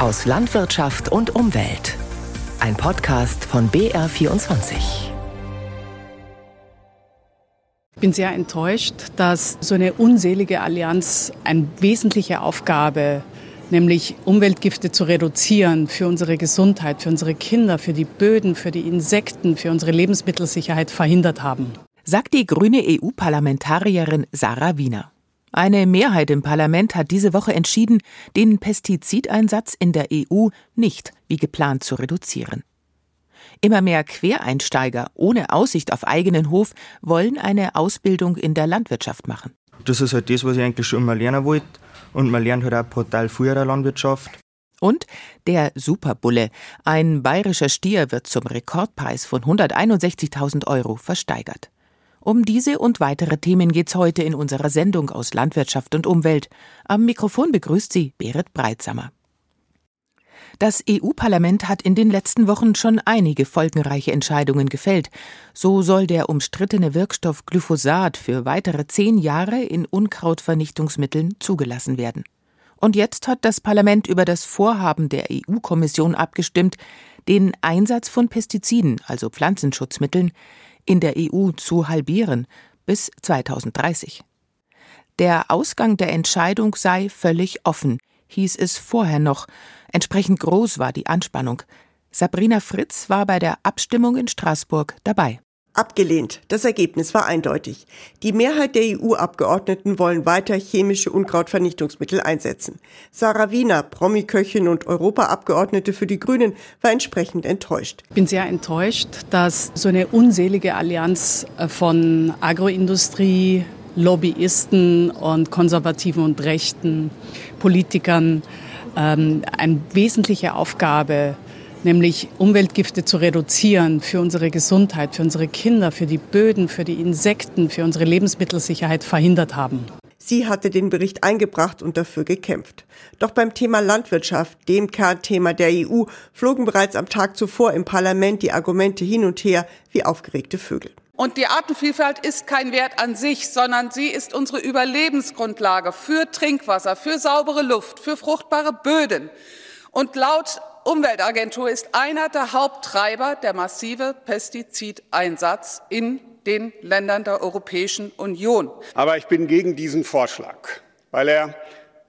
aus Landwirtschaft und Umwelt. Ein Podcast von BR24. Ich bin sehr enttäuscht, dass so eine unselige Allianz eine wesentliche Aufgabe, nämlich Umweltgifte zu reduzieren für unsere Gesundheit, für unsere Kinder, für die Böden, für die Insekten, für unsere Lebensmittelsicherheit verhindert haben. Sagt die grüne EU-Parlamentarierin Sarah Wiener. Eine Mehrheit im Parlament hat diese Woche entschieden, den Pestizideinsatz in der EU nicht wie geplant zu reduzieren. Immer mehr Quereinsteiger ohne Aussicht auf eigenen Hof wollen eine Ausbildung in der Landwirtschaft machen. Das ist halt das, was ich eigentlich schon immer lernen wollte. Und man lernt halt auch brutal in der Landwirtschaft. Und der Superbulle, ein bayerischer Stier, wird zum Rekordpreis von 161.000 Euro versteigert. Um diese und weitere Themen geht's heute in unserer Sendung aus Landwirtschaft und Umwelt. Am Mikrofon begrüßt sie Berit Breitsamer. Das EU-Parlament hat in den letzten Wochen schon einige folgenreiche Entscheidungen gefällt. So soll der umstrittene Wirkstoff Glyphosat für weitere zehn Jahre in Unkrautvernichtungsmitteln zugelassen werden. Und jetzt hat das Parlament über das Vorhaben der EU-Kommission abgestimmt, den Einsatz von Pestiziden, also Pflanzenschutzmitteln, in der EU zu halbieren bis 2030. Der Ausgang der Entscheidung sei völlig offen, hieß es vorher noch. Entsprechend groß war die Anspannung. Sabrina Fritz war bei der Abstimmung in Straßburg dabei. Abgelehnt. Das Ergebnis war eindeutig. Die Mehrheit der EU-Abgeordneten wollen weiter chemische Unkrautvernichtungsmittel einsetzen. Sarah Wiener, Promi-Köchin und Europaabgeordnete für die Grünen, war entsprechend enttäuscht. Ich bin sehr enttäuscht, dass so eine unselige Allianz äh, von Agroindustrie, Lobbyisten und konservativen und rechten Politikern ähm, eine wesentliche Aufgabe nämlich Umweltgifte zu reduzieren für unsere Gesundheit, für unsere Kinder, für die Böden, für die Insekten, für unsere Lebensmittelsicherheit verhindert haben. Sie hatte den Bericht eingebracht und dafür gekämpft. Doch beim Thema Landwirtschaft, dem Kernthema der EU, flogen bereits am Tag zuvor im Parlament die Argumente hin und her wie aufgeregte Vögel. Und die Artenvielfalt ist kein Wert an sich, sondern sie ist unsere Überlebensgrundlage für Trinkwasser, für saubere Luft, für fruchtbare Böden. Und laut Umweltagentur ist einer der Haupttreiber der massive Pestizideinsatz in den Ländern der Europäischen Union. Aber ich bin gegen diesen Vorschlag, weil er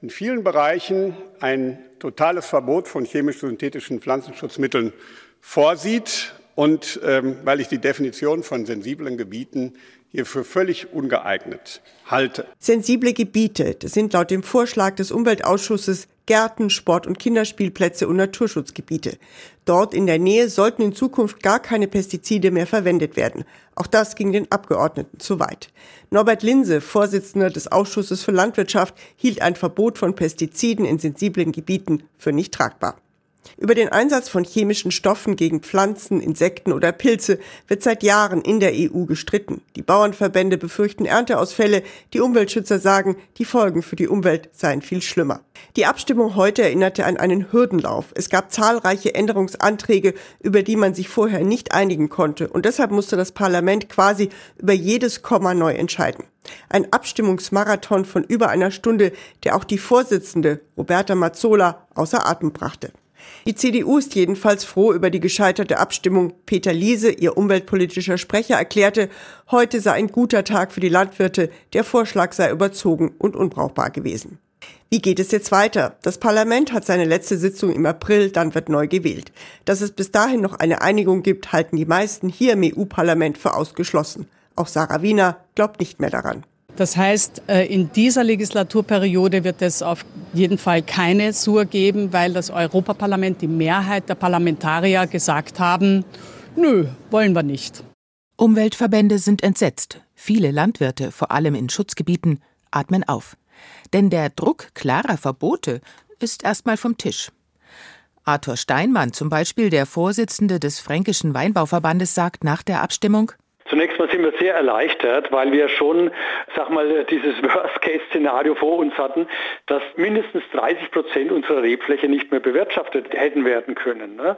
in vielen Bereichen ein totales Verbot von chemisch-synthetischen Pflanzenschutzmitteln vorsieht und ähm, weil ich die Definition von sensiblen Gebieten hier für völlig ungeeignet halte. Sensible Gebiete, das sind laut dem Vorschlag des Umweltausschusses Gärten, Sport- und Kinderspielplätze und Naturschutzgebiete. Dort in der Nähe sollten in Zukunft gar keine Pestizide mehr verwendet werden. Auch das ging den Abgeordneten zu weit. Norbert Linse, Vorsitzender des Ausschusses für Landwirtschaft, hielt ein Verbot von Pestiziden in sensiblen Gebieten für nicht tragbar. Über den Einsatz von chemischen Stoffen gegen Pflanzen, Insekten oder Pilze wird seit Jahren in der EU gestritten. Die Bauernverbände befürchten Ernteausfälle, die Umweltschützer sagen, die Folgen für die Umwelt seien viel schlimmer. Die Abstimmung heute erinnerte an einen Hürdenlauf. Es gab zahlreiche Änderungsanträge, über die man sich vorher nicht einigen konnte, und deshalb musste das Parlament quasi über jedes Komma neu entscheiden. Ein Abstimmungsmarathon von über einer Stunde, der auch die Vorsitzende Roberta Mazzola außer Atem brachte. Die CDU ist jedenfalls froh über die gescheiterte Abstimmung. Peter Liese, ihr umweltpolitischer Sprecher, erklärte, heute sei ein guter Tag für die Landwirte, der Vorschlag sei überzogen und unbrauchbar gewesen. Wie geht es jetzt weiter? Das Parlament hat seine letzte Sitzung im April, dann wird neu gewählt. Dass es bis dahin noch eine Einigung gibt, halten die meisten hier im EU-Parlament für ausgeschlossen. Auch Sarah Wiener glaubt nicht mehr daran. Das heißt, äh, in dieser Legislaturperiode wird es auf jeden Fall keine Sur geben, weil das Europaparlament, die Mehrheit der Parlamentarier gesagt haben, nö, wollen wir nicht. Umweltverbände sind entsetzt. Viele Landwirte, vor allem in Schutzgebieten, atmen auf. Denn der Druck klarer Verbote ist erstmal vom Tisch. Arthur Steinmann, zum Beispiel der Vorsitzende des Fränkischen Weinbauverbandes, sagt nach der Abstimmung, Zunächst mal sind wir sehr erleichtert, weil wir schon, sag mal, dieses Worst-Case-Szenario vor uns hatten, dass mindestens 30 Prozent unserer Rebfläche nicht mehr bewirtschaftet hätten werden können. Ne?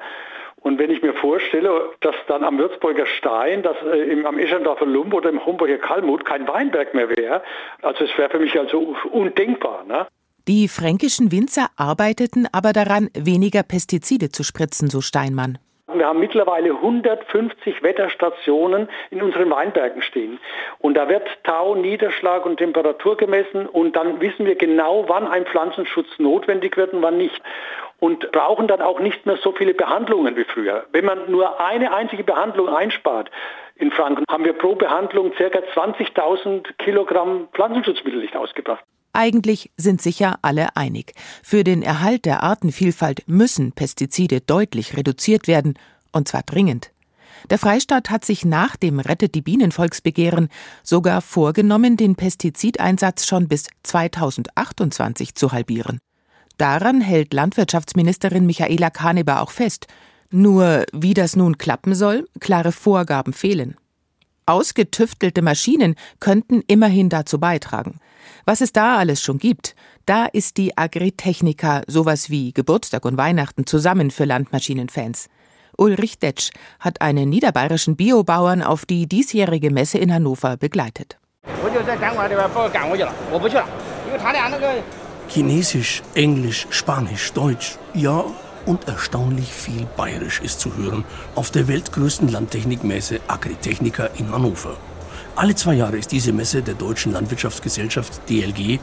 Und wenn ich mir vorstelle, dass dann am Würzburger Stein, dass äh, im, am Eschendorfer Lump oder im Homburger Kalmut kein Weinberg mehr wäre, also es wäre für mich also undenkbar. Ne? Die fränkischen Winzer arbeiteten aber daran, weniger Pestizide zu spritzen, so Steinmann. Wir haben mittlerweile 150 Wetterstationen in unseren Weinbergen stehen. Und da wird Tau, Niederschlag und Temperatur gemessen und dann wissen wir genau, wann ein Pflanzenschutz notwendig wird und wann nicht. Und brauchen dann auch nicht mehr so viele Behandlungen wie früher. Wenn man nur eine einzige Behandlung einspart, in Franken haben wir pro Behandlung ca. 20.000 Kilogramm Pflanzenschutzmittel nicht ausgebracht. Eigentlich sind sich ja alle einig. Für den Erhalt der Artenvielfalt müssen Pestizide deutlich reduziert werden, und zwar dringend. Der Freistaat hat sich nach dem Rettet die Bienen Volksbegehren sogar vorgenommen, den Pestizideinsatz schon bis 2028 zu halbieren. Daran hält Landwirtschaftsministerin Michaela Kaneber auch fest. Nur wie das nun klappen soll, klare Vorgaben fehlen. Ausgetüftelte Maschinen könnten immerhin dazu beitragen. Was es da alles schon gibt, da ist die Agritechnica sowas wie Geburtstag und Weihnachten zusammen für Landmaschinenfans. Ulrich Detsch hat einen niederbayerischen Biobauern auf die diesjährige Messe in Hannover begleitet. Chinesisch, Englisch, Spanisch, Deutsch, ja, und erstaunlich viel Bayerisch ist zu hören auf der weltgrößten Landtechnikmesse Agritechnica in Hannover. Alle zwei Jahre ist diese Messe der Deutschen Landwirtschaftsgesellschaft DLG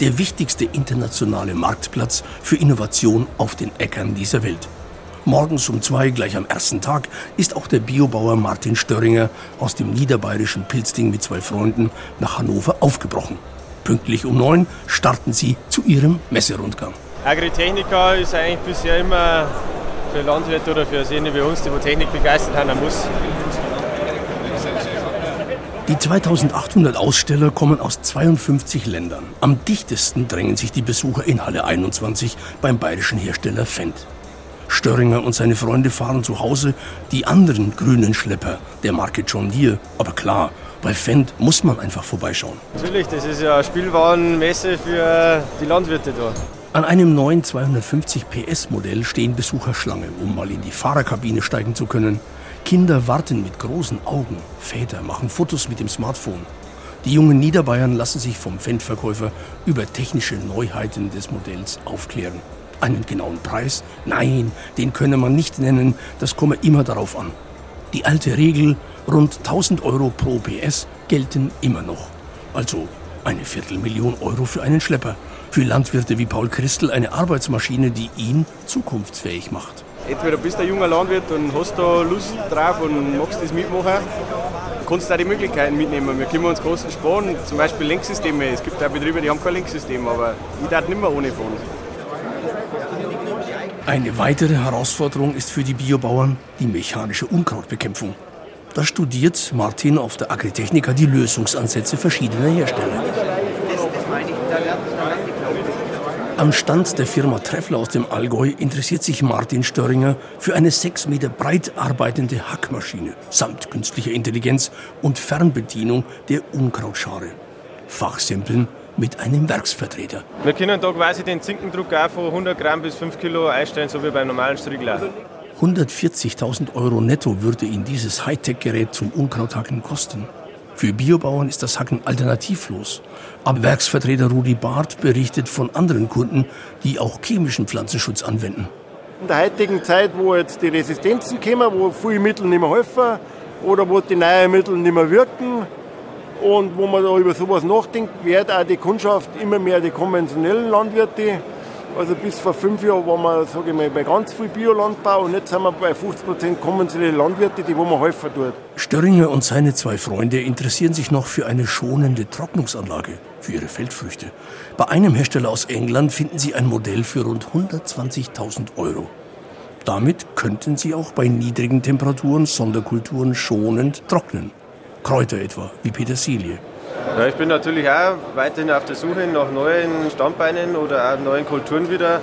der wichtigste internationale Marktplatz für Innovation auf den Äckern dieser Welt. Morgens um zwei, gleich am ersten Tag, ist auch der Biobauer Martin Störringer aus dem niederbayerischen Pilzding mit zwei Freunden nach Hannover aufgebrochen. Pünktlich um neun starten sie zu ihrem Messerundgang. Agritechnica ist eigentlich bisher immer für Landwirte oder für Sehne wie uns, die Technik begeistert haben, ein Muss. Die 2800 Aussteller kommen aus 52 Ländern. Am dichtesten drängen sich die Besucher in Halle 21 beim bayerischen Hersteller Fendt. Störringer und seine Freunde fahren zu Hause die anderen grünen Schlepper der Marke John Deere. Aber klar, bei Fendt muss man einfach vorbeischauen. Natürlich, das ist ja eine Spielwarenmesse für die Landwirte da. An einem neuen 250 PS Modell stehen Besucher Schlange, um mal in die Fahrerkabine steigen zu können. Kinder warten mit großen Augen. Väter machen Fotos mit dem Smartphone. Die jungen Niederbayern lassen sich vom Fendt-Verkäufer über technische Neuheiten des Modells aufklären. Einen genauen Preis? Nein, den könne man nicht nennen, das komme immer darauf an. Die alte Regel, rund 1000 Euro pro PS, gelten immer noch. Also eine Viertelmillion Euro für einen Schlepper. Für Landwirte wie Paul Christel eine Arbeitsmaschine, die ihn zukunftsfähig macht entweder bist du ein junger Landwirt und hast da Lust drauf und magst das mitmachen, kannst du auch die Möglichkeiten mitnehmen. Wir können uns großen sparen, zum Beispiel Lenksysteme. Es gibt auch Betriebe, die haben kein Lenksystem, aber ich darf nicht mehr ohne fahren. Eine weitere Herausforderung ist für die Biobauern die mechanische Unkrautbekämpfung. Da studiert Martin auf der Agritechnica die Lösungsansätze verschiedener Hersteller. Am Stand der Firma Treffler aus dem Allgäu interessiert sich Martin Störringer für eine sechs Meter breit arbeitende Hackmaschine samt künstlicher Intelligenz und Fernbedienung der Unkrautschare. Fachsimpeln mit einem Werksvertreter. Wir können da quasi den Zinkendruck auch von 100 Gramm bis 5 Kilo einstellen, so wie beim normalen Striegler. 140.000 Euro netto würde ihn dieses Hightech-Gerät zum Unkrauthacken kosten. Für Biobauern ist das Hacken alternativlos. Aber Werksvertreter Rudi Barth berichtet von anderen Kunden, die auch chemischen Pflanzenschutz anwenden. In der heutigen Zeit, wo jetzt die Resistenzen kommen, wo viele Mittel nicht mehr helfen oder wo die neuen Mittel nicht mehr wirken und wo man da über sowas nachdenkt, wird auch die Kundschaft immer mehr die konventionellen Landwirte also bis vor fünf Jahren waren wir, sage ich mal, bei ganz viel Biolandbau und jetzt sind wir bei 50 Prozent konventionelle Landwirte, die wo man helfen tut. Störringer und seine zwei Freunde interessieren sich noch für eine schonende Trocknungsanlage für ihre Feldfrüchte. Bei einem Hersteller aus England finden sie ein Modell für rund 120.000 Euro. Damit könnten sie auch bei niedrigen Temperaturen Sonderkulturen schonend trocknen. Kräuter etwa, wie Petersilie. Ja, ich bin natürlich auch weiterhin auf der Suche nach neuen Standbeinen oder auch neuen Kulturen wieder,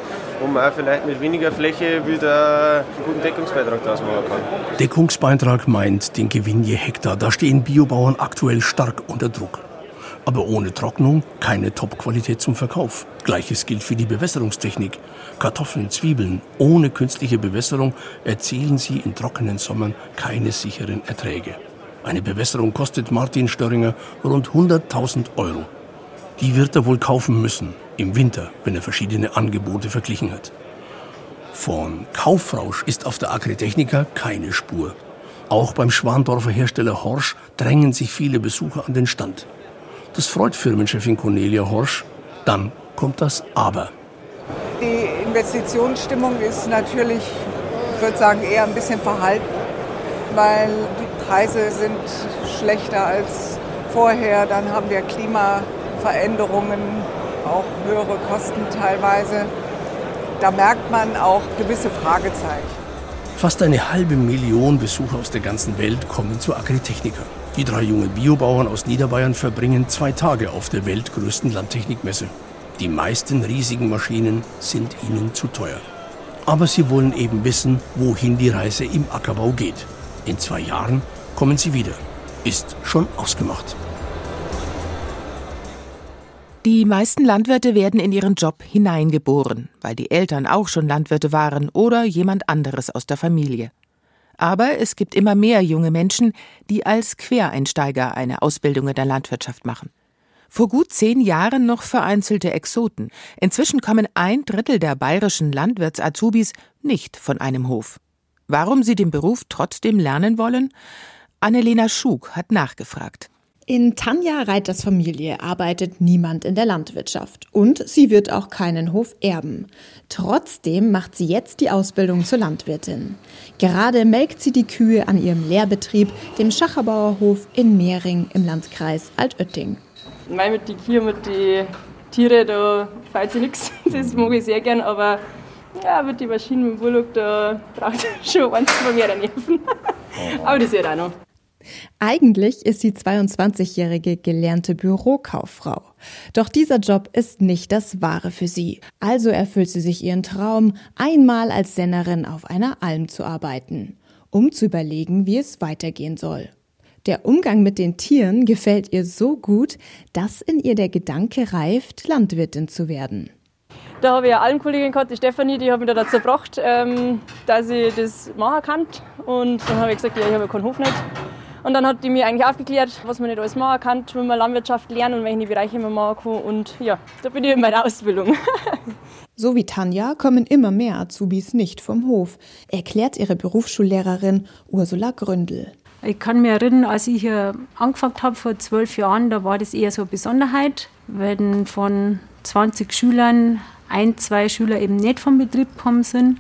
man auch vielleicht mit weniger Fläche wieder einen guten Deckungsbeitrag daraus machen kann. Deckungsbeitrag meint den Gewinn je Hektar. Da stehen Biobauern aktuell stark unter Druck. Aber ohne Trocknung keine Top-Qualität zum Verkauf. Gleiches gilt für die Bewässerungstechnik. Kartoffeln, Zwiebeln ohne künstliche Bewässerung erzielen sie in trockenen Sommern keine sicheren Erträge. Eine Bewässerung kostet Martin Störringer rund 100.000 Euro. Die wird er wohl kaufen müssen. Im Winter, wenn er verschiedene Angebote verglichen hat. Von Kaufrausch ist auf der Agritechnica keine Spur. Auch beim Schwandorfer Hersteller Horsch drängen sich viele Besucher an den Stand. Das freut Firmenchefin Cornelia Horsch. Dann kommt das Aber. Die Investitionsstimmung ist natürlich, ich würde sagen, eher ein bisschen verhalten, weil die Preise sind schlechter als vorher. Dann haben wir Klimaveränderungen, auch höhere Kosten teilweise da merkt man auch gewisse Fragezeichen. Fast eine halbe Million Besucher aus der ganzen Welt kommen zur Agritechnica. Die drei jungen Biobauern aus Niederbayern verbringen zwei Tage auf der weltgrößten Landtechnikmesse. Die meisten riesigen Maschinen sind ihnen zu teuer. Aber sie wollen eben wissen, wohin die Reise im Ackerbau geht. In zwei Jahren kommen sie wieder. Ist schon ausgemacht. Die meisten Landwirte werden in ihren Job hineingeboren, weil die Eltern auch schon Landwirte waren oder jemand anderes aus der Familie. Aber es gibt immer mehr junge Menschen, die als Quereinsteiger eine Ausbildung in der Landwirtschaft machen. Vor gut zehn Jahren noch vereinzelte Exoten. Inzwischen kommen ein Drittel der bayerischen Landwirts-Azubis nicht von einem Hof. Warum sie den Beruf trotzdem lernen wollen? Annelena Schug hat nachgefragt. In Tanja Reiters Familie arbeitet niemand in der Landwirtschaft und sie wird auch keinen Hof erben. Trotzdem macht sie jetzt die Ausbildung zur Landwirtin. Gerade melkt sie die Kühe an ihrem Lehrbetrieb, dem Schacherbauerhof in Mehring im Landkreis Altötting. Weil mit den Kühen, mit den Tieren, da fällt sich nichts. Das mag ich sehr gern, aber ja, mit den Maschinen, mit dem Bullock, da braucht es schon eins von mehr Nerven. aber das wird auch noch. Eigentlich ist sie 22-jährige gelernte Bürokauffrau. Doch dieser Job ist nicht das Wahre für sie. Also erfüllt sie sich ihren Traum, einmal als Sennerin auf einer Alm zu arbeiten, um zu überlegen, wie es weitergehen soll. Der Umgang mit den Tieren gefällt ihr so gut, dass in ihr der Gedanke reift, Landwirtin zu werden. Da habe ich eine Almkollegin gehabt, die Stefanie, die hat mich da dazu gebracht, ähm, dass ich das machen kann. Und dann habe ich gesagt, ja, ich habe keinen Hof nicht. Und dann hat die mir eigentlich aufgeklärt, was man nicht alles machen kann, wie man Landwirtschaft lernen und welche Bereiche man machen kann. Und ja, da bin ich in meiner Ausbildung. So wie Tanja kommen immer mehr Azubis nicht vom Hof, erklärt ihre Berufsschullehrerin Ursula Gründel. Ich kann mich erinnern, als ich hier angefangen habe vor zwölf Jahren, da war das eher so eine Besonderheit, wenn von 20 Schülern ein, zwei Schüler eben nicht vom Betrieb gekommen sind.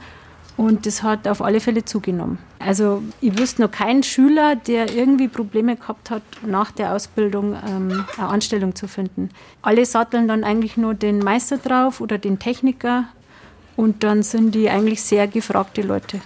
Und das hat auf alle Fälle zugenommen. Also ich wüsste noch keinen Schüler, der irgendwie Probleme gehabt hat, nach der Ausbildung ähm, eine Anstellung zu finden. Alle satteln dann eigentlich nur den Meister drauf oder den Techniker und dann sind die eigentlich sehr gefragte Leute.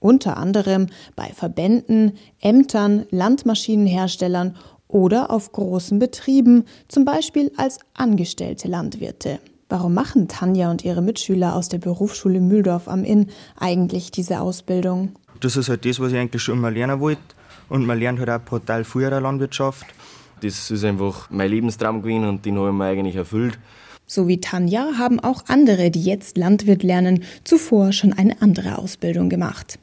Unter anderem bei Verbänden, Ämtern, Landmaschinenherstellern oder auf großen Betrieben, zum Beispiel als angestellte Landwirte. Warum machen Tanja und ihre Mitschüler aus der Berufsschule Mühldorf am Inn eigentlich diese Ausbildung? Das ist halt das, was ich eigentlich schon immer lernen wollte. Und man lernt halt auch brutal viel in der Landwirtschaft. Das ist einfach mein Lebenstraum gewesen und den habe ich mir eigentlich erfüllt. So wie Tanja haben auch andere, die jetzt Landwirt lernen, zuvor schon eine andere Ausbildung gemacht.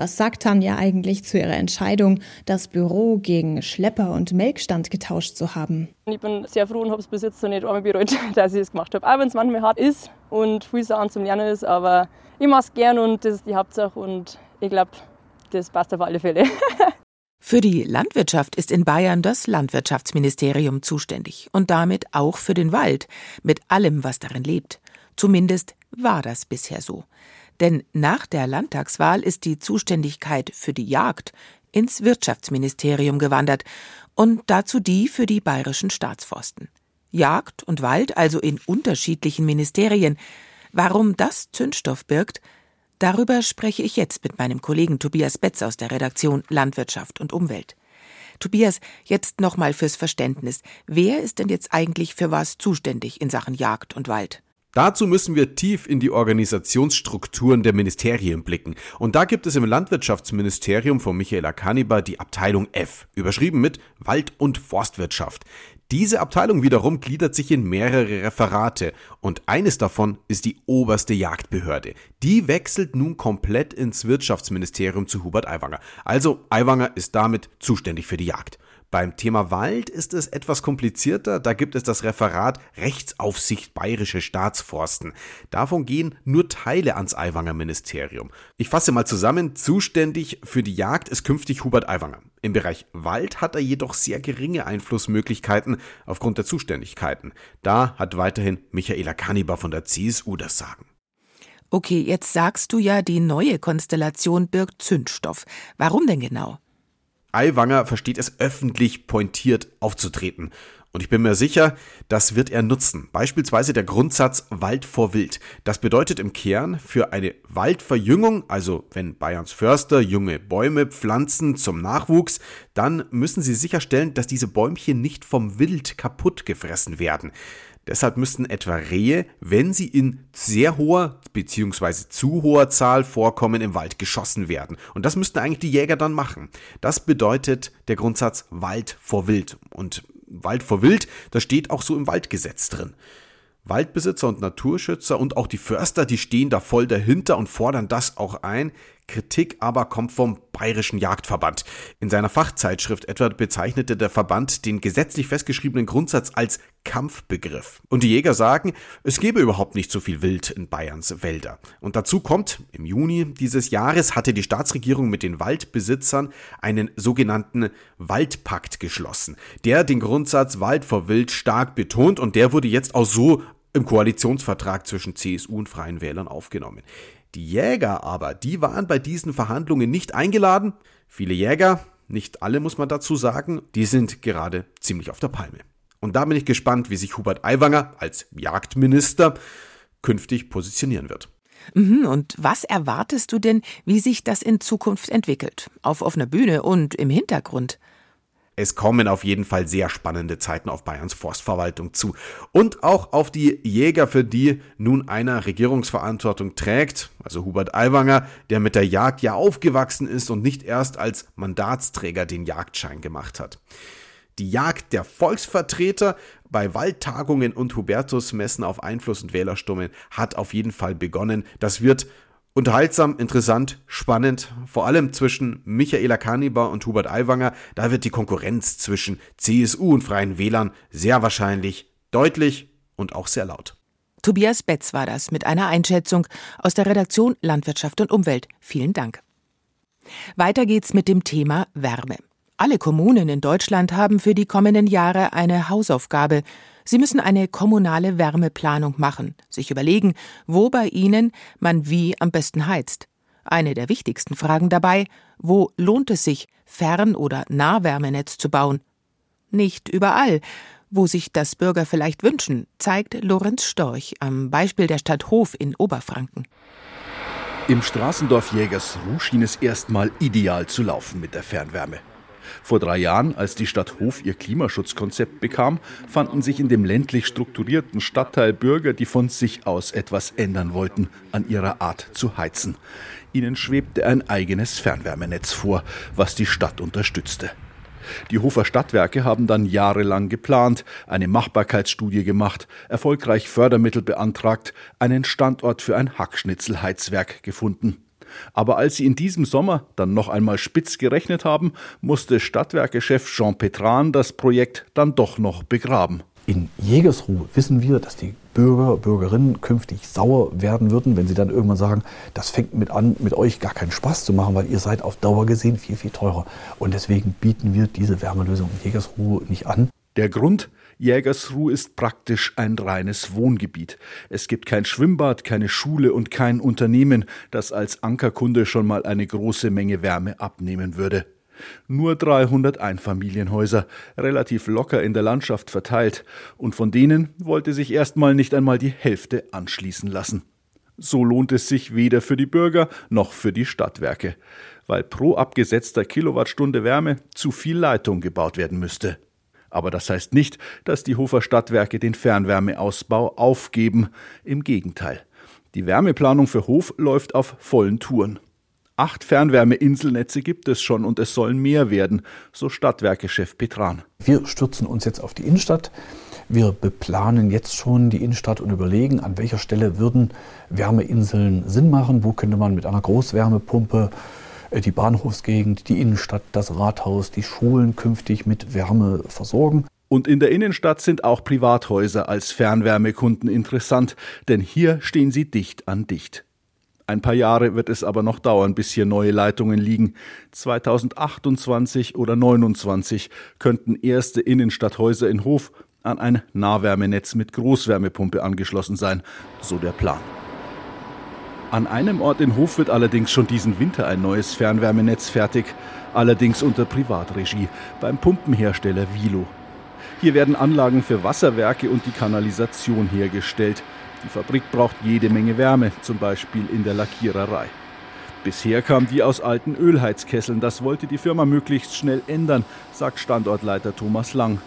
Was sagt Tanja eigentlich zu ihrer Entscheidung, das Büro gegen Schlepper und Melkstand getauscht zu haben? Ich bin sehr froh und habe es bis jetzt noch nicht einmal bereut, dass ich es gemacht habe. Auch wenn es manchmal hart ist und viel Sachen zum Lernen ist, aber ich mache es gern und das ist die Hauptsache und ich glaube, das passt auf alle Fälle. Für die Landwirtschaft ist in Bayern das Landwirtschaftsministerium zuständig und damit auch für den Wald mit allem, was darin lebt. Zumindest war das bisher so. Denn nach der Landtagswahl ist die Zuständigkeit für die Jagd ins Wirtschaftsministerium gewandert und dazu die für die bayerischen Staatsforsten. Jagd und Wald also in unterschiedlichen Ministerien. Warum das Zündstoff birgt, darüber spreche ich jetzt mit meinem Kollegen Tobias Betz aus der Redaktion Landwirtschaft und Umwelt. Tobias, jetzt nochmal fürs Verständnis. Wer ist denn jetzt eigentlich für was zuständig in Sachen Jagd und Wald? Dazu müssen wir tief in die Organisationsstrukturen der Ministerien blicken. Und da gibt es im Landwirtschaftsministerium von Michaela Kaniber die Abteilung F, überschrieben mit Wald- und Forstwirtschaft. Diese Abteilung wiederum gliedert sich in mehrere Referate und eines davon ist die oberste Jagdbehörde. Die wechselt nun komplett ins Wirtschaftsministerium zu Hubert Aiwanger. Also Aiwanger ist damit zuständig für die Jagd. Beim Thema Wald ist es etwas komplizierter. Da gibt es das Referat Rechtsaufsicht Bayerische Staatsforsten. Davon gehen nur Teile ans Aiwanger Ministerium. Ich fasse mal zusammen. Zuständig für die Jagd ist künftig Hubert Aiwanger. Im Bereich Wald hat er jedoch sehr geringe Einflussmöglichkeiten aufgrund der Zuständigkeiten. Da hat weiterhin Michaela Kaniber von der CSU das Sagen. Okay, jetzt sagst du ja, die neue Konstellation birgt Zündstoff. Warum denn genau? Aiwanger versteht es öffentlich pointiert aufzutreten. Und ich bin mir sicher, das wird er nutzen. Beispielsweise der Grundsatz Wald vor Wild. Das bedeutet im Kern für eine Waldverjüngung, also wenn Bayerns Förster junge Bäume pflanzen zum Nachwuchs, dann müssen sie sicherstellen, dass diese Bäumchen nicht vom Wild kaputt gefressen werden. Deshalb müssten etwa Rehe, wenn sie in sehr hoher bzw. zu hoher Zahl vorkommen, im Wald geschossen werden. Und das müssten eigentlich die Jäger dann machen. Das bedeutet der Grundsatz Wald vor Wild. Und Wald vor Wild, das steht auch so im Waldgesetz drin. Waldbesitzer und Naturschützer und auch die Förster, die stehen da voll dahinter und fordern das auch ein. Kritik aber kommt vom Bayerischen Jagdverband. In seiner Fachzeitschrift etwa bezeichnete der Verband den gesetzlich festgeschriebenen Grundsatz als Kampfbegriff. Und die Jäger sagen, es gebe überhaupt nicht so viel Wild in Bayerns Wälder. Und dazu kommt, im Juni dieses Jahres hatte die Staatsregierung mit den Waldbesitzern einen sogenannten Waldpakt geschlossen, der den Grundsatz Wald vor Wild stark betont und der wurde jetzt auch so im Koalitionsvertrag zwischen CSU und Freien Wählern aufgenommen. Die Jäger aber, die waren bei diesen Verhandlungen nicht eingeladen. Viele Jäger, nicht alle muss man dazu sagen, die sind gerade ziemlich auf der Palme. Und da bin ich gespannt, wie sich Hubert Aiwanger als Jagdminister künftig positionieren wird. Mhm, und was erwartest du denn, wie sich das in Zukunft entwickelt? Auf offener Bühne und im Hintergrund? Es kommen auf jeden Fall sehr spannende Zeiten auf Bayerns Forstverwaltung zu. Und auch auf die Jäger, für die nun einer Regierungsverantwortung trägt, also Hubert Aiwanger, der mit der Jagd ja aufgewachsen ist und nicht erst als Mandatsträger den Jagdschein gemacht hat. Die Jagd der Volksvertreter bei Waldtagungen und Hubertusmessen auf Einfluss und Wählerstummeln hat auf jeden Fall begonnen. Das wird Unterhaltsam, interessant, spannend, vor allem zwischen Michaela Kaniber und Hubert Aiwanger, da wird die Konkurrenz zwischen CSU und Freien Wählern sehr wahrscheinlich deutlich und auch sehr laut. Tobias Betz war das mit einer Einschätzung aus der Redaktion Landwirtschaft und Umwelt. Vielen Dank. Weiter geht's mit dem Thema Wärme. Alle Kommunen in Deutschland haben für die kommenden Jahre eine Hausaufgabe, Sie müssen eine kommunale Wärmeplanung machen, sich überlegen, wo bei Ihnen man wie am besten heizt. Eine der wichtigsten Fragen dabei, wo lohnt es sich, Fern- oder Nahwärmenetz zu bauen? Nicht überall. Wo sich das Bürger vielleicht wünschen, zeigt Lorenz Storch am Beispiel der Stadt Hof in Oberfranken. Im Straßendorf Jägersruh schien es erstmal ideal zu laufen mit der Fernwärme. Vor drei Jahren, als die Stadt Hof ihr Klimaschutzkonzept bekam, fanden sich in dem ländlich strukturierten Stadtteil Bürger, die von sich aus etwas ändern wollten an ihrer Art zu heizen. Ihnen schwebte ein eigenes Fernwärmenetz vor, was die Stadt unterstützte. Die Hofer Stadtwerke haben dann jahrelang geplant, eine Machbarkeitsstudie gemacht, erfolgreich Fördermittel beantragt, einen Standort für ein Hackschnitzelheizwerk gefunden. Aber als sie in diesem Sommer dann noch einmal spitz gerechnet haben, musste Stadtwerkechef Jean Petran das Projekt dann doch noch begraben. In Jägersruhe wissen wir, dass die Bürger, Bürgerinnen künftig sauer werden würden, wenn sie dann irgendwann sagen, das fängt mit an, mit euch gar keinen Spaß zu machen, weil ihr seid auf Dauer gesehen viel, viel teurer. Und deswegen bieten wir diese Wärmelösung in Jägersruhe nicht an. Der Grund, Jägersruh ist praktisch ein reines Wohngebiet. Es gibt kein Schwimmbad, keine Schule und kein Unternehmen, das als Ankerkunde schon mal eine große Menge Wärme abnehmen würde. Nur 300 Einfamilienhäuser, relativ locker in der Landschaft verteilt, und von denen wollte sich erstmal nicht einmal die Hälfte anschließen lassen. So lohnt es sich weder für die Bürger noch für die Stadtwerke, weil pro abgesetzter Kilowattstunde Wärme zu viel Leitung gebaut werden müsste. Aber das heißt nicht, dass die Hofer Stadtwerke den Fernwärmeausbau aufgeben. Im Gegenteil. Die Wärmeplanung für Hof läuft auf vollen Touren. Acht Fernwärmeinselnetze gibt es schon und es sollen mehr werden, so Stadtwerkechef Petran. Wir stürzen uns jetzt auf die Innenstadt. Wir beplanen jetzt schon die Innenstadt und überlegen, an welcher Stelle würden Wärmeinseln Sinn machen, wo könnte man mit einer Großwärmepumpe die Bahnhofsgegend, die Innenstadt, das Rathaus, die Schulen künftig mit Wärme versorgen. Und in der Innenstadt sind auch Privathäuser als Fernwärmekunden interessant, denn hier stehen sie dicht an dicht. Ein paar Jahre wird es aber noch dauern, bis hier neue Leitungen liegen. 2028 oder 2029 könnten erste Innenstadthäuser in Hof an ein Nahwärmenetz mit Großwärmepumpe angeschlossen sein, so der Plan. An einem Ort in Hof wird allerdings schon diesen Winter ein neues Fernwärmenetz fertig, allerdings unter Privatregie beim Pumpenhersteller Vilo. Hier werden Anlagen für Wasserwerke und die Kanalisation hergestellt. Die Fabrik braucht jede Menge Wärme, zum Beispiel in der Lackiererei. Bisher kam die aus alten Ölheizkesseln. Das wollte die Firma möglichst schnell ändern, sagt Standortleiter Thomas Lang,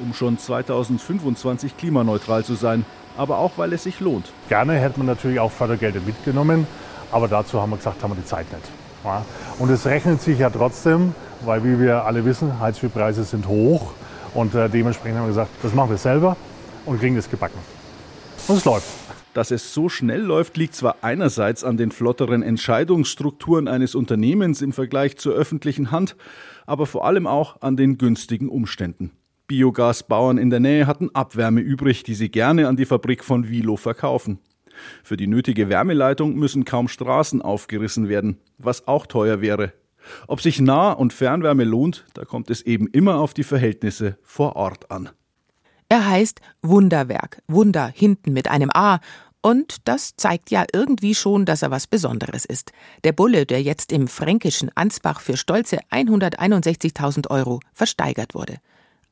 um schon 2025 klimaneutral zu sein. Aber auch, weil es sich lohnt. Gerne hätte man natürlich auch Fördergelder mitgenommen, aber dazu haben wir gesagt, haben wir die Zeit nicht. Ja. Und es rechnet sich ja trotzdem, weil wie wir alle wissen, Heizölpreise sind hoch und äh, dementsprechend haben wir gesagt, das machen wir selber und kriegen das gebacken. Und es läuft. Dass es so schnell läuft, liegt zwar einerseits an den flotteren Entscheidungsstrukturen eines Unternehmens im Vergleich zur öffentlichen Hand, aber vor allem auch an den günstigen Umständen. Biogasbauern in der Nähe hatten Abwärme übrig, die sie gerne an die Fabrik von Vilo verkaufen. Für die nötige Wärmeleitung müssen kaum Straßen aufgerissen werden, was auch teuer wäre. Ob sich Nah- und Fernwärme lohnt, da kommt es eben immer auf die Verhältnisse vor Ort an. Er heißt Wunderwerk, Wunder hinten mit einem A. Und das zeigt ja irgendwie schon, dass er was Besonderes ist. Der Bulle, der jetzt im fränkischen Ansbach für stolze 161.000 Euro versteigert wurde.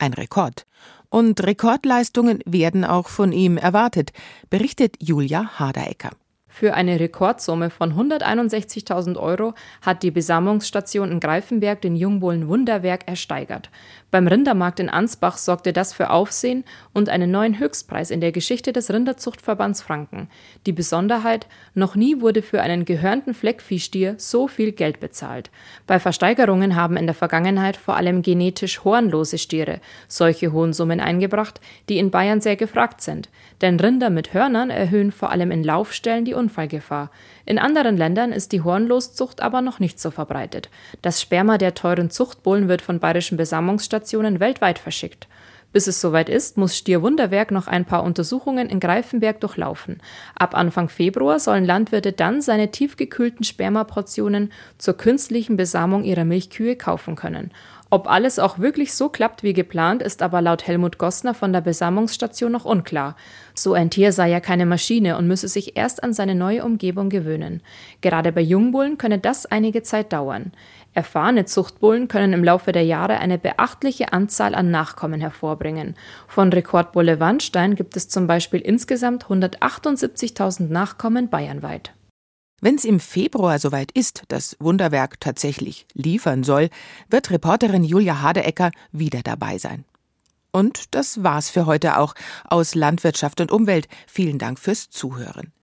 Ein Rekord. Und Rekordleistungen werden auch von ihm erwartet, berichtet Julia Haderecker. Für eine Rekordsumme von 161.000 Euro hat die Besamungsstation in Greifenberg den Jungbohlen Wunderwerk ersteigert. Beim Rindermarkt in Ansbach sorgte das für Aufsehen und einen neuen Höchstpreis in der Geschichte des Rinderzuchtverbands Franken. Die Besonderheit, noch nie wurde für einen gehörnten Fleckviehstier so viel Geld bezahlt. Bei Versteigerungen haben in der Vergangenheit vor allem genetisch hornlose Stiere solche hohen Summen eingebracht, die in Bayern sehr gefragt sind. Denn Rinder mit Hörnern erhöhen vor allem in Laufstellen die Unfallgefahr. In anderen Ländern ist die Hornloszucht aber noch nicht so verbreitet. Das Sperma der teuren Zuchtbullen wird von bayerischen Besamungsstationen weltweit verschickt. Bis es soweit ist, muss Stier Wunderwerk noch ein paar Untersuchungen in Greifenberg durchlaufen. Ab Anfang Februar sollen Landwirte dann seine tiefgekühlten Spermaportionen zur künstlichen Besamung ihrer Milchkühe kaufen können. Ob alles auch wirklich so klappt wie geplant, ist aber laut Helmut Gossner von der Besamungsstation noch unklar. So ein Tier sei ja keine Maschine und müsse sich erst an seine neue Umgebung gewöhnen. Gerade bei Jungbullen könne das einige Zeit dauern. Erfahrene Zuchtbullen können im Laufe der Jahre eine beachtliche Anzahl an Nachkommen hervorbringen. Von Rekordbulle Wandstein gibt es zum Beispiel insgesamt 178.000 Nachkommen bayernweit. Wenn es im Februar soweit ist, dass Wunderwerk tatsächlich liefern soll, wird Reporterin Julia Hadeecker wieder dabei sein. Und das war's für heute auch aus Landwirtschaft und Umwelt. Vielen Dank fürs Zuhören.